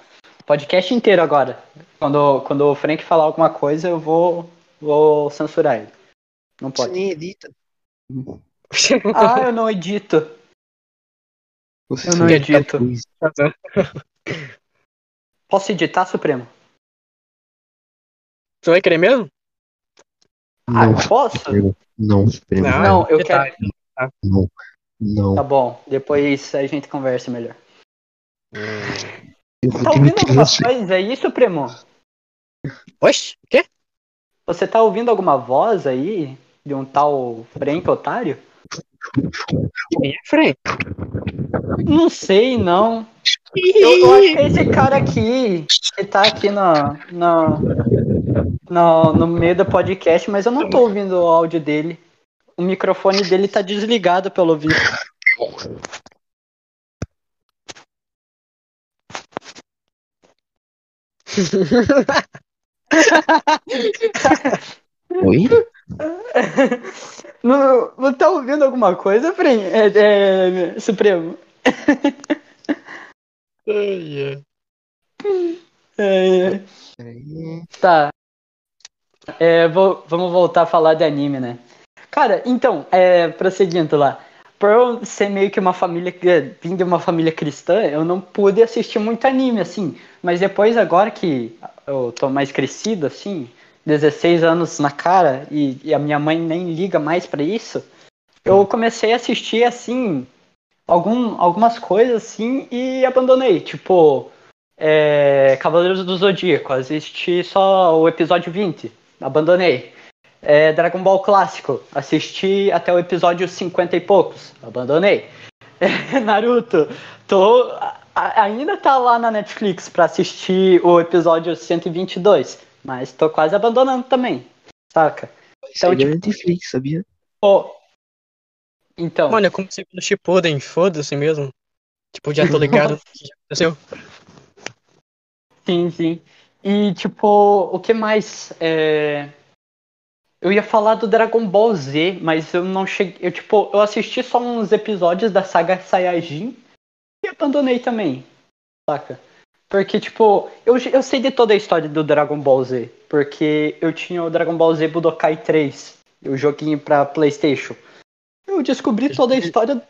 Podcast inteiro agora. Quando, quando o Frank falar alguma coisa, eu vou, vou censurar ele. Não Você pode. nem edita. Ah, eu não edito. Você Eu não edito. coisa. Posso editar, Supremo? Você vai querer mesmo? Ah, Não, posso? Supremo. Não, Supremo. Não, Não, eu detalhe. quero. Não. Não. Tá bom, depois a gente conversa melhor. Vou Tá ouvindo alguma você. coisa aí, Supremo? Oxe, o quê? Você tá ouvindo alguma voz aí de um tal Frank Otário? Quem é Frank? Não sei, não. Eu, eu acho que é esse cara aqui, que tá aqui no, no, no, no meio do podcast, mas eu não tô ouvindo o áudio dele. O microfone dele tá desligado, pelo visto. Oi? Não, não tá ouvindo alguma coisa, Fren? É, é, Supremo? Ai. É, Peraí. Tá. É, vou- vamos voltar a falar de anime, né? Cara, então, é, prosseguindo lá. Por eu ser meio que uma família, que- vim de uma família cristã, eu não pude assistir muito anime, assim. Mas depois, agora que eu tô mais crescido, assim, 16 anos na cara, e, e a minha mãe nem liga mais pra isso, eu comecei a assistir, assim, algum, algumas coisas, assim, e abandonei. Tipo, é, Cavaleiros do Zodíaco, assisti só o episódio 20, abandonei. É, Dragon Ball Clássico, assisti até o episódio 50 e poucos, abandonei. É, Naruto, tô, a- ainda tá lá na Netflix pra assistir o episódio 122, mas tô quase abandonando também, saca? Então, Então, tipo, Netflix, sabia? Pô, então, Mano, eu comecei pelo Shippuden, foda-se mesmo. Tipo, já tô ligado no que já aconteceu. Sim, sim. E, tipo, o que mais? É, Eu ia falar do Dragon Ball Z, mas eu não cheguei. Eu, tipo, eu assisti só uns episódios da saga Saiyajin e abandonei também, saca? Porque, tipo, eu, eu sei de toda a história do Dragon Ball Z, porque eu tinha o Dragon Ball Z Budokai 3, o joguinho pra PlayStation. Eu descobri toda a história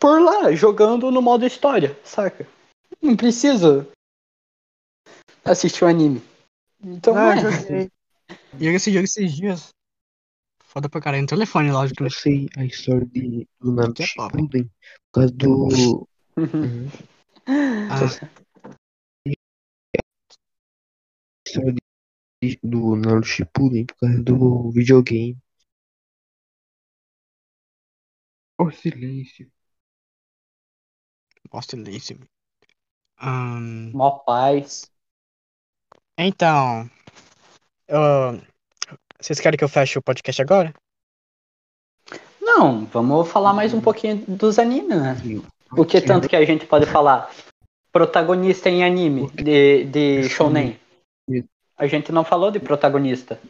por lá, jogando no modo história, saca? Não preciso assistir o anime. Então, Ah, é. eu joguei. Joguei esse jogo esses dias. Foda pra caralho. No telefone, lógico. Eu sei a história de, do Naruto é. Shippuden. Por causa do... Uhum. Ah, A história de, do Naruto Shippuden por causa do videogame. Ô, silêncio. Bosta silêncio. Ahn, Mó paz. então. eu- vocês querem que eu feche o podcast agora? Não, vamos falar mais um pouquinho dos animes, né? O que tanto que a gente pode falar? Protagonista em anime de, de shounen. A gente não falou de protagonista.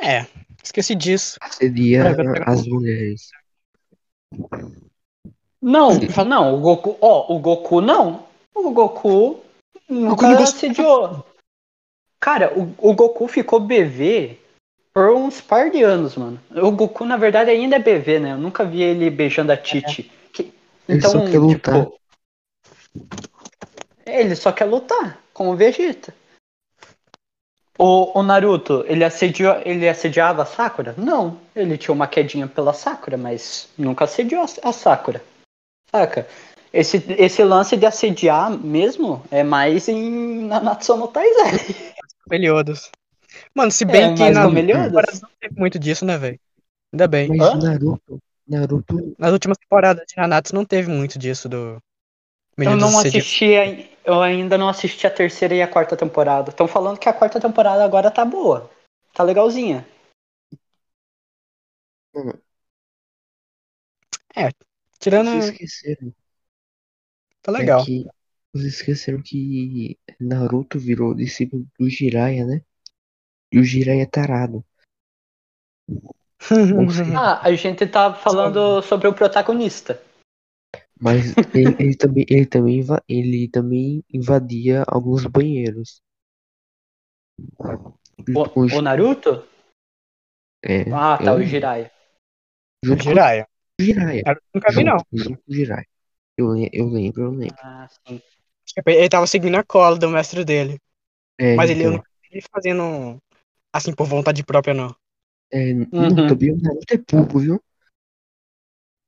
É, esqueci disso. Seria as mulheres. Não, não, o Goku. Ó, o Goku não. O Goku nunca não gosta- assediou. Cara, o, o Goku ficou BV por uns par de anos, mano. O Goku, na verdade, ainda é BV, né? Eu nunca vi ele beijando a Titi. Que- Ele Então, só quer lutar. tipo. Ele só quer lutar, como o Vegeta. O, o Naruto, ele, assediou, ele assediava a Sakura? Não. Ele tinha uma quedinha pela Sakura, mas nunca assediou a, a Sakura. Saca? Esse, esse lance de assediar mesmo é mais em Nanatsu no Taizai. Meliodas. Mano, se É, bem que mais na temporada não teve muito disso, né, velho? Ainda bem. Mas Hã? Naruto, Naruto, Nas últimas temporadas de Nanatsu não teve muito disso do. Eu Meliodas não assediando. assisti, ai- eu ainda não assisti a terceira e a quarta temporada. Estão falando que a quarta temporada agora tá boa. Tá legalzinha. Tirando. vocês esqueceram. Tá legal. É que, vocês esqueceram que Naruto virou discípulo do Jiraiya, né? E o Jiraiya é tarado. Ah, a gente tá falando sobre o protagonista. Mas ele, ele também, ele também, ele também invadia alguns banheiros. Com O, o o Naruto? é, Ah, tá, é o Jiraiya. junto com Jiraiya. o Jiraiya. Nunca vi, não. Junto, com o Jiraiya. Eu, eu lembro, eu lembro. Ah, sim. Ele tava seguindo a cola do mestre dele. É, Mas ele então, não ele fazendo assim por vontade própria, não. É, Uhum. Não, também o Naruto é burro, viu?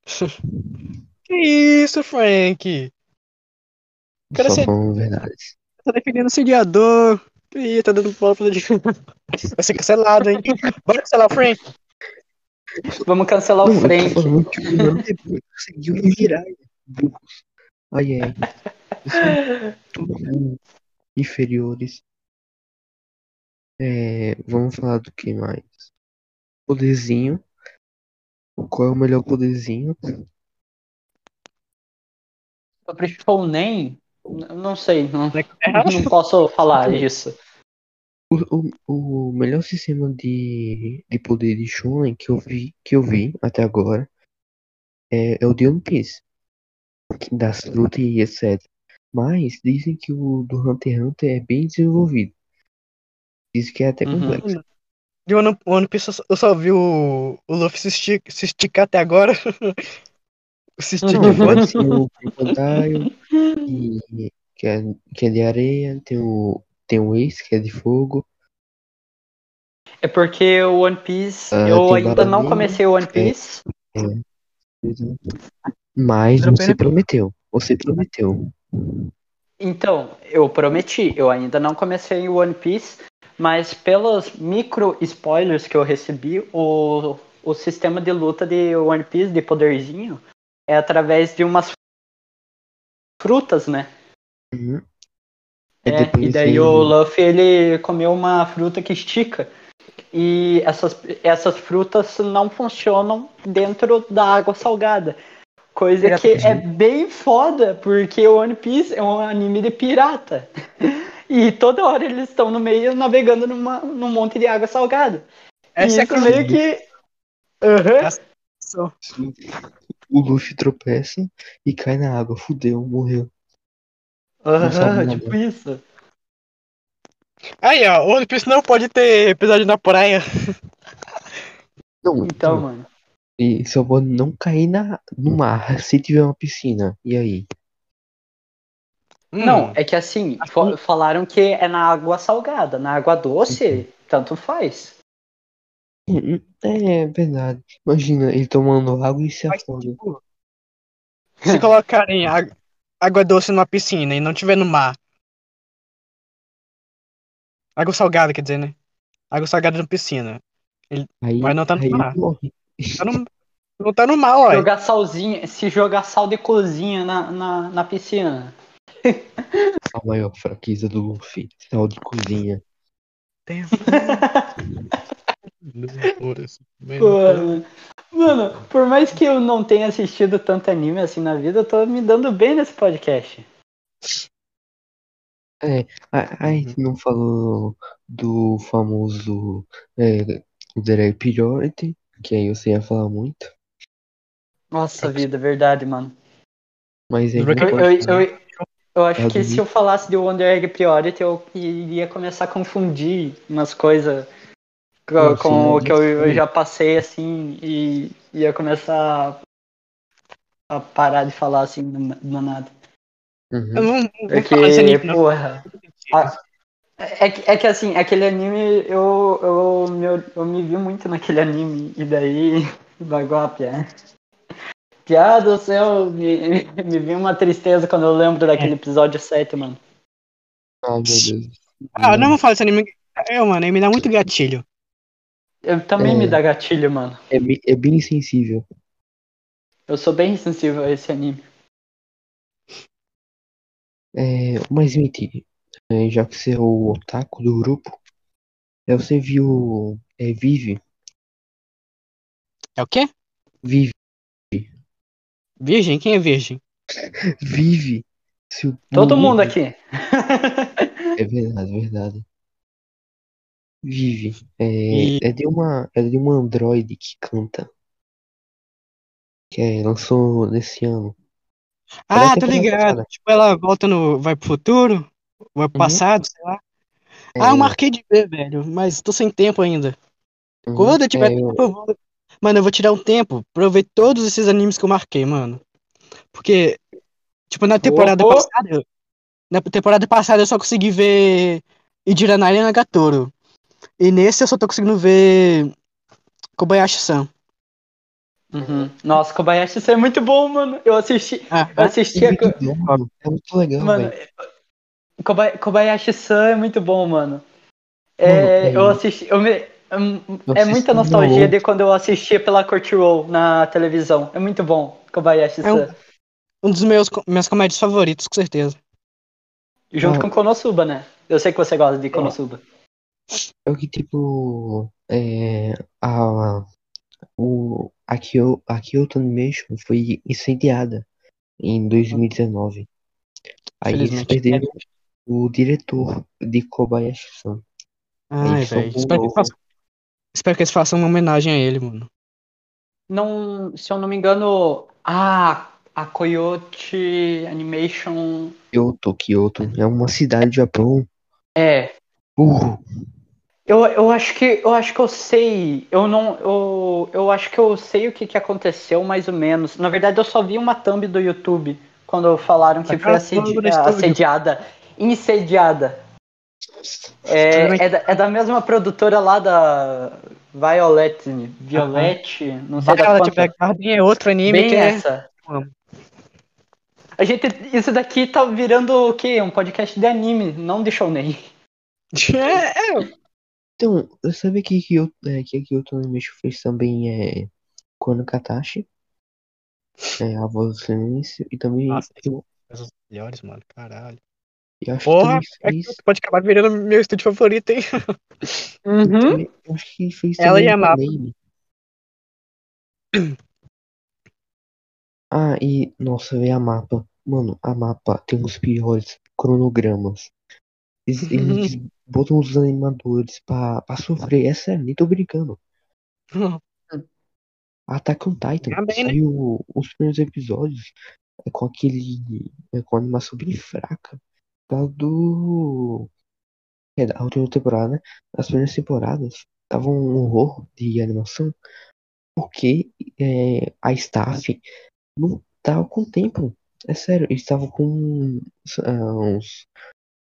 Que isso, Frank? Cara, Só você- falando verdades. Tá defendendo o sediador. Ih, tá dando bola pra de. Vai ser cancelado, hein? Bora cancelar o Frank. Vamos cancelar Não, o eu tô Frank. falando que o Naruto é burro. Conseguiu virar, burros. Ai, ai. Tudo. Inferiores. É, vamos falar do que mais? Poderzinho. Qual é o melhor poderzinho? Sobre Shounen, n- não sei, não, não posso falar disso. O, o, o melhor sistema de, de poder de Shonen que eu vi, que eu vi até agora é, é o de One Piece. Das frutas e etc. Mas dizem que o do Hunter x Hunter é bem desenvolvido. Dizem que é até Uhum. complexo. De One, One Piece eu só- eu só vi o, o Luffy se, se esticar até agora. se estica Uhum. é foda. Tem o Crocodile, e, que, é, que é de areia. Tem o, tem o Ace, que é de fogo. É porque o One Piece, Ah, eu ainda não comecei o One Piece. Mas Vale a você prometeu. Você prometeu. Então, eu prometi, eu ainda não comecei o One Piece, mas pelos micro spoilers que eu recebi, o, o sistema de luta de One Piece, de poderzinho, é através de umas frutas, né? Uhum. É, depois e daí o Luffy ele comeu uma fruta que estica. E essas, essas frutas não funcionam dentro da água salgada. Coisa Pirata que é bem foda, porque o One Piece é um anime de pirata. E toda hora eles estão no meio navegando numa, num monte de água salgada. Essa e é isso a meio que. Aham. Só. O Luffy tropeça e cai na água. Fudeu, morreu. Aham, nada. tipo isso. Aí, ó, o One Piece não pode ter episódio na praia. Não, Então, não. mano. E só pode não cair na, no mar se tiver uma piscina. E aí? Não, Hum, é que assim, fa- falaram que é na água salgada. Na água doce, tanto faz. Hum, hum, É verdade. Imagina ele tomando água e se mas, afoga. tipo, se colocarem á- água doce numa piscina e não tiver no mar. Água salgada, quer dizer, né? Água salgada na piscina. Aí, Mas não tá no aí mar. ele morre. Tá no- não tá no mar, ó. Jogar salzinho, se jogar sal de cozinha na, na, na piscina. A maior fraqueza do Luffy. Sal de cozinha. Tem- Mano, mano, por mais que eu não tenha assistido tanto anime assim na vida, eu tô me dando bem nesse podcast. A, a gente não falou do famoso é, Priority, que aí você ia falar muito. Nossa vida, verdade, mano. Mas aí não Drag Eu, pode eu, falar. eu, eu acho Ah, que se eu falasse de Wonder Egg Priority, eu iria começar a confundir umas coisas com, com o que eu, eu já passei assim e ia começar a, a parar de falar assim do, do nada. Uhum. Eu não, não vou Porque, porra. a- é, que- é que assim, aquele anime, eu, eu, me, eu me vi muito naquele anime, e daí bagou a piada. Piada do céu, me, me vi uma tristeza quando eu lembro daquele episódio 7, mano. Ai, meu Deus. Ah, não vou falar desse anime. É, mano, ele me dá muito gatilho. Eu também É. me dá gatilho, mano. É, bem- é bem sensível. Eu sou bem sensível a esse anime. É, mas mentira. É, já que você é o otaku do grupo, é, você viu é, Vive? É o quê? Vive. Virgem? Quem é virgem? Vive. Seu Todo mundo bonito. aqui. É verdade, verdade. Vive. É, E- é de uma, é de uma androide que canta. Que é, lançou nesse ano. Ah, tô ligado. passada. Tipo, ela volta no. Vai pro futuro? Vai pro Uhum. passado, sei lá. É, Ah, eu marquei de ver, velho. Mas tô sem tempo ainda. uhum, Quando eu tiver é, tempo, eu vou. Mano, eu vou tirar um tempo pra eu ver todos esses animes que eu marquei, mano. Porque, tipo, na temporada Opa! passada. Na temporada passada eu só consegui ver e Jiranai Nagatoro. E nesse eu só tô conseguindo ver Kobayashi-san. Uhum. Nossa, Kobayashi isso é muito bom, mano. Eu assisti. Ah, Eu assisti É a. muito bom, mano. É muito legal, Mano, velho. Koba- Kobayashi-san é muito bom, mano. É, Mano, eu é- assisti. Eu me, hum, Eu é assisti muita um nostalgia de quando eu assistia pela Crunchyroll na televisão. É muito bom, Kobayashi-san. Um dos meus minhas comédias favoritos, com certeza. Junto Ah. com Konosuba, né? Eu sei que você gosta de Konosuba. É o que, tipo, é, a, o, a, Kyo, a Kyoto Animation foi incendiada em 2019. Aí eles perderam o diretor de Kobayashi-san. Ai, chamou velho. Espero, que façam- espero que eles façam uma homenagem a ele, mano. Não, se eu não me engano, ah, a Coyote Animation Kyoto, Kyoto, é uma cidade do Japão. é. Burro. Eu, eu acho que eu acho que eu sei. Eu não. Eu, eu acho que eu sei o que, que aconteceu, mais ou menos. Na verdade, eu só vi uma thumb do YouTube quando falaram que foi Aquela assedi assediada. Insediada. É, é, da, é da mesma produtora lá da Violet. Violet, não sei Violet quantas. Blackgarden é outro anime Bem que é... essa. amo. A gente, isso daqui tá virando o quê? Um podcast de anime, não de shounen. É, é, Então, eu sabia que, Kyoto, é, que a Kyoto Animation fez também é, Kono Katashi, é, A Voz do Silêncio, e também Nossa, eu, melhores, mano, caralho. Eu acho Porra, que é que fez, pode acabar virando meu estúdio favorito, hein? Uhum. eu acho que fez Ela e a Mapa. Ah, e, nossa, velho, a Mapa, mano, a Mapa tem os piores cronogramas. Eles, eles botam os animadores pra, pra sofrer, é sério, nem tô brincando. Attack on Titan bem, né? saiu os primeiros episódios é, com aquele. É, com animação bem fraca. Do. É, da última temporada, né? As primeiras temporadas tava um horror de animação porque é, a staff não tava com tempo. É sério, eles estavam com ah, uns.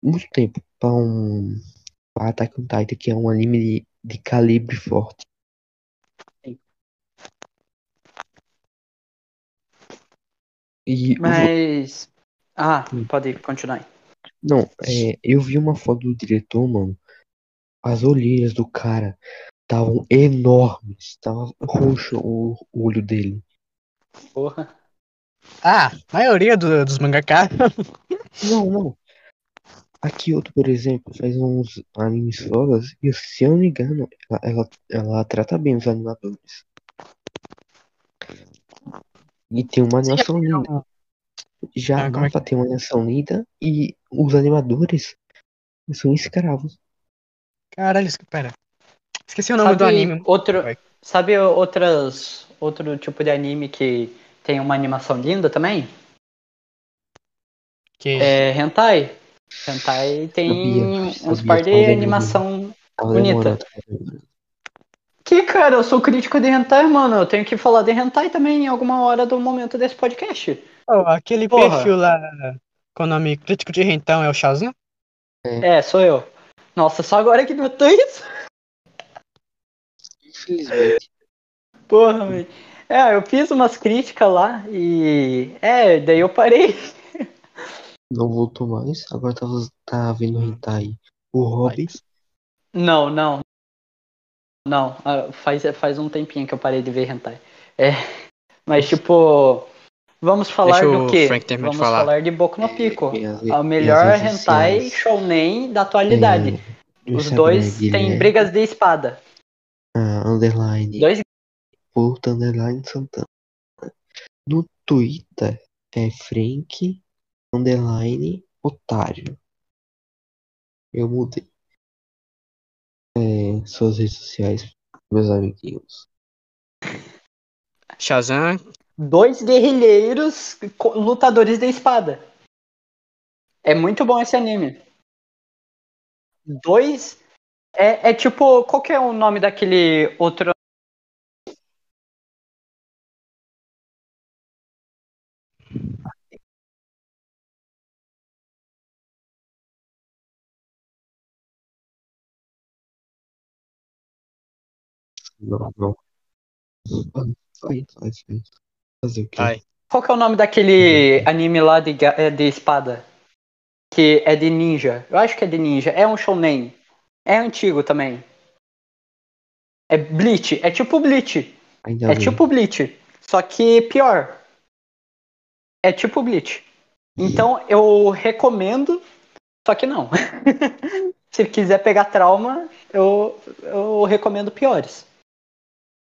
Muito tempo pra um. Pra Attack on Titan, que é um anime de, de calibre forte. E Mas. Ah, Hum. pode continuar. Não, é, eu vi uma foto do diretor, mano. As olheiras do cara estavam enormes. Tava roxo o, o olho dele. Porra. Ah, a maioria do- dos mangaka. Não, não. A Kyoto, por exemplo, faz uns animes fodas e, se eu não me engano, ela, ela, ela trata bem os animadores. E tem uma animação linda. Já Ah, é que- tem uma animação linda e os animadores são escravos. Caralho, esque- pera. Esqueci o nome do anime. Outro, Vai. sabe outras, outro tipo de anime que tem uma animação linda também? Que... É Hentai. Hentai tem Sabia, uns sabia, par de animação. Bonita. Que, cara, eu sou crítico de Hentai, mano. Eu tenho que falar de Hentai também em alguma hora do momento desse podcast. Oh, aquele Porra. perfil lá com o nome crítico de rentão é o Shazam? É, sou eu. Nossa, só agora que notou isso? Infelizmente. Porra, velho. É, eu fiz umas críticas lá e. É, daí eu parei. Não voltou mais. Agora tá, tá vendo hentai. O Hobby. Não, não. Não, ah, faz, faz um tempinho que eu parei de ver hentai. É, mas tipo, vamos falar Deixa do quê? Vamos falar. falar de Boku no Pico. As- A melhor hentai shounen da atualidade. É, Os dois têm é, brigas de espada. ah, underline. Dois Porto underline Santana. No Twitter é Frank underline Otário. Eu mudei. É, suas redes sociais, meus amiguinhos. Shazam dois guerrilheiros lutadores da espada. É muito bom esse anime. Dois. É, é tipo. Qual que é o nome daquele outro. Não, não. Foi, foi, foi. Fazer o quê? Vai. Qual que é o nome daquele anime lá de, é, de espada? Que é de ninja. Eu acho que é de ninja. É um shounen. É antigo também. É Bleach. É tipo Bleach. Ainda É bem. tipo Bleach. Só que pior. É tipo Bleach. Então eu recomendo. Só que não. Se quiser pegar trauma, eu, eu recomendo piores.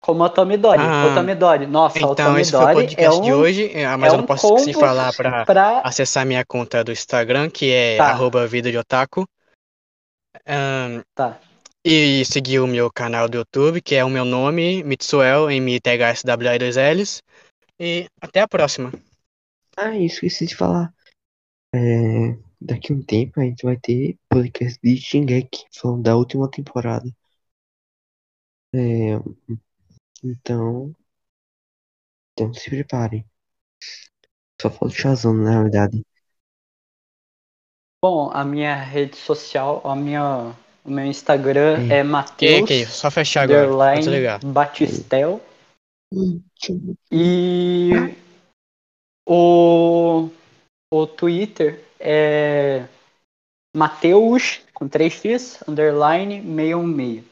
Como a Tomidori. Ah, o Tomidori. Nossa, o Então, esse foi o Tomidori é podcast de um. hoje, é, mas é eu não um posso esquecer de falar pra Pra... acessar minha conta do Instagram, que é Tá. arroba vida de otaku. Ahn, Tá. e seguir o meu canal do YouTube, que é o meu nome, Mitsuel, M-I-T-H-S-W-I-2-Ls. E até a próxima. Ah, isso esqueci de falar. É, daqui a um tempo a gente vai ter podcast de Shingeki, falando da última temporada. É, então, então se preparem. Só falta o Shazam, na verdade. Bom, a minha rede social, a minha, o meu Instagram Hum. é Que, Matheus que, só fechar agora. Batistel e o, o Twitter é Mateus com 3x underline 616.